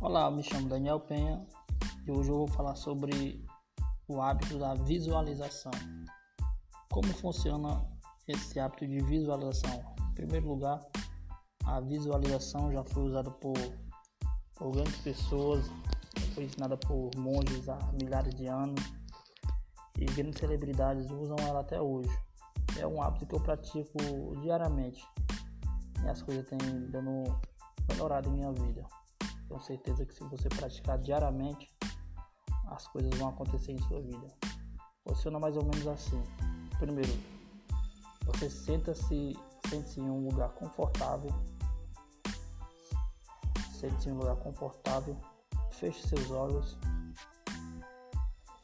Olá, me chamo Daniel Penha e hoje eu vou falar sobre o hábito da visualização. Como funciona esse hábito de visualização? Em primeiro lugar, a visualização já foi usada por, por grandes pessoas, foi ensinada por monges há milhares de anos e grandes celebridades usam ela até hoje. É um hábito que eu pratico diariamente e as coisas têm dando melhorado em minha vida. Tenho certeza que se você praticar diariamente, as coisas vão acontecer em sua vida. Funciona mais ou menos assim. Primeiro, você senta-se sente-se em um lugar confortável. Sente-se em um lugar confortável. Feche seus olhos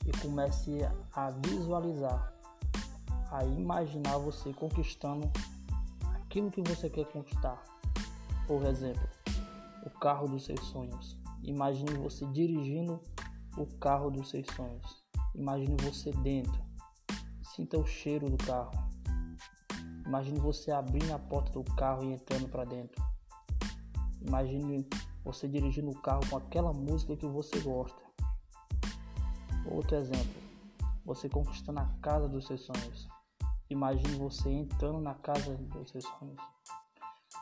e comece a visualizar, a imaginar você conquistando aquilo que você quer conquistar. Por exemplo, o carro dos seus sonhos. Imagine você dirigindo o carro dos seus sonhos. Imagine você dentro. Sinta o cheiro do carro. Imagine você abrindo a porta do carro e entrando para dentro. Imagine você dirigindo o carro com aquela música que você gosta. Outro exemplo, você conquistando a casa dos seus sonhos. Imagine você entrando na casa dos seus sonhos.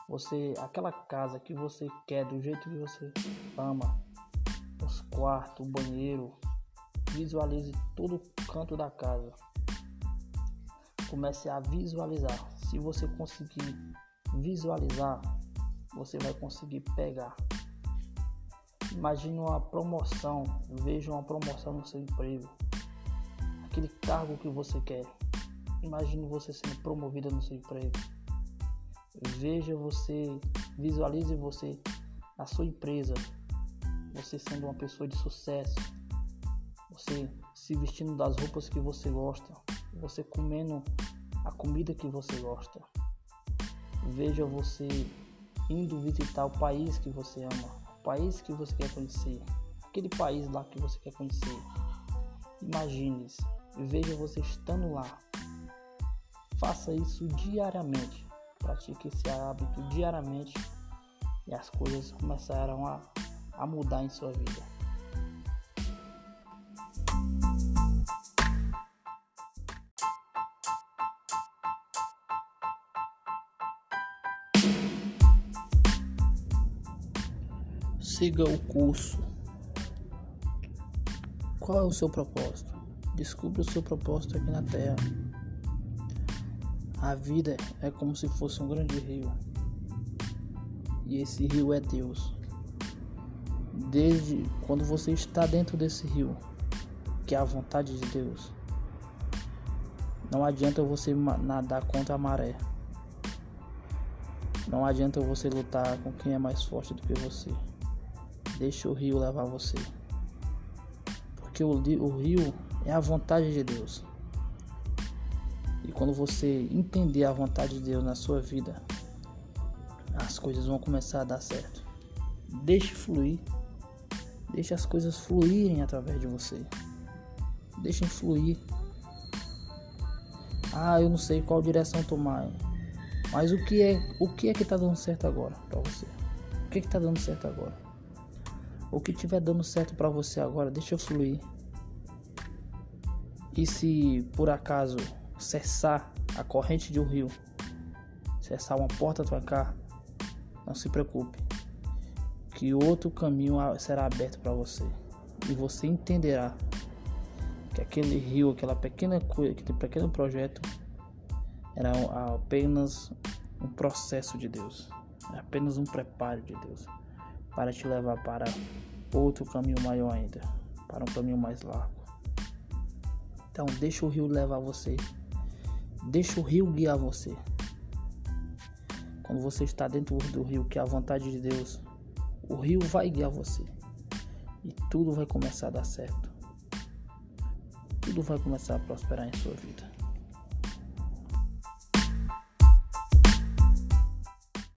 Você, aquela casa que você quer, do jeito que você ama, os quartos, o banheiro, visualize todo o canto da casa. Comece a visualizar. Se você conseguir visualizar, você vai conseguir pegar. Imagine uma promoção, veja uma promoção no seu emprego, aquele cargo que você quer. Imagine você sendo promovida no seu emprego Veja você, visualize você, a sua empresa, você sendo uma pessoa de sucesso, você se vestindo das roupas que você gosta, você comendo a comida que você gosta. Veja você indo visitar o país que você ama, o país que você quer conhecer, aquele país lá que você quer conhecer. Imagine-se, veja você estando lá. Faça isso diariamente. Pratique esse hábito diariamente e as coisas começarão a, a mudar em sua vida. Siga o curso. Qual é o seu propósito? Descubra o seu propósito aqui na Terra. A vida é como se fosse um grande rio. E esse rio é Deus. Desde quando você está dentro desse rio, que é a vontade de Deus, não adianta você nadar contra a maré. Não adianta você lutar com quem é mais forte do que você. Deixe o rio levar você. Porque o, o rio é a vontade de Deus. E quando você entender a vontade de Deus na sua vida, as coisas vão começar a dar certo. Deixe fluir. Deixe as coisas fluírem através de você. Deixem fluir. Ah, eu não sei qual direção tomar. Mas o que é, o que é que tá dando certo agora para você? O que é que tá dando certo agora? O que tiver dando certo para você agora, deixa fluir. E se por acaso cessar a corrente de um rio, cessar uma porta trancar, não se preocupe, que outro caminho será aberto para você e você entenderá que aquele rio, aquela pequena coisa, aquele pequeno projeto era apenas um processo de Deus, apenas um preparo de Deus para te levar para outro caminho maior ainda, para um caminho mais largo. Então deixa o rio levar você Deixa o rio guiar você. Quando você está dentro do rio, que é a vontade de Deus, o rio vai guiar você. E tudo vai começar a dar certo. Tudo vai começar a prosperar em sua vida.